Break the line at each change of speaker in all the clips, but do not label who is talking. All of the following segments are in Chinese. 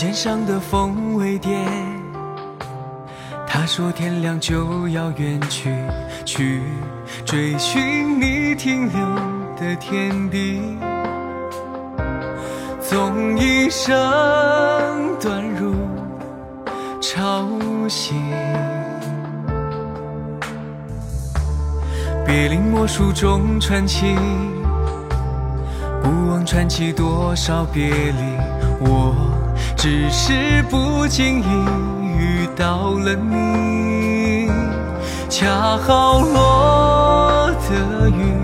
肩上的风微蝶，他说天亮就要远去，去追寻你停留的天地。纵一生断如潮汐，别令莫书中传奇，不忘传奇多少别离，我。只是不经意遇到了你，恰好落的雨，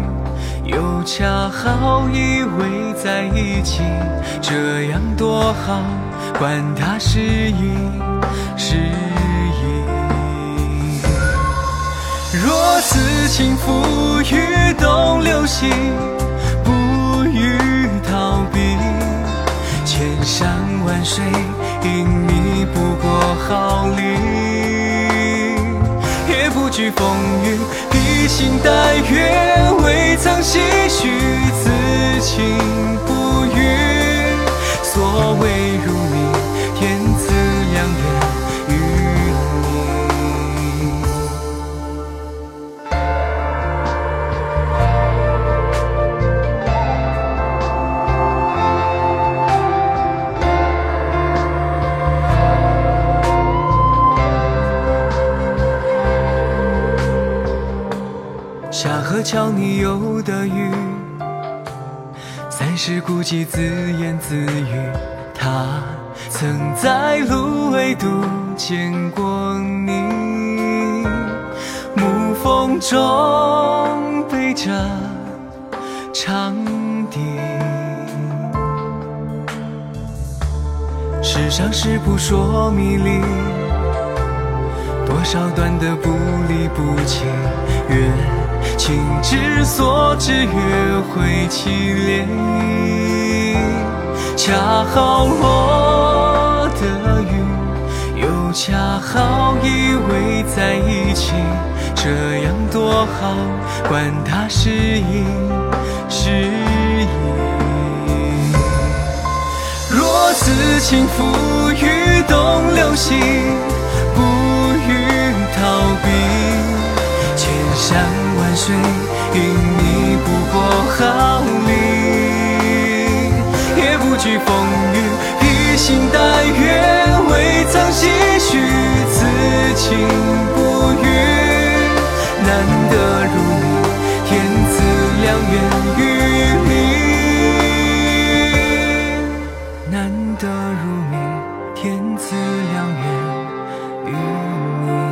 又恰好依偎在一起，这样多好，管它是意是意。若此情付与东流星，谁因你不过毫厘，也不惧风雨，披星戴月，未曾唏河桥你游的鱼，三世孤寂自言自语。他曾在芦苇渡见过你，暮风中背着长笛。世上事不说迷离，多少段的不离不弃，愿。情之所至，约会凄涟恰好落的雨，又恰好依偎在一起，这样多好，管它是意是意。若此情付与东流星，风雨披星戴月未曾唏嘘此情不渝。难得如你天赐良缘与你。难得如你天赐良缘与你。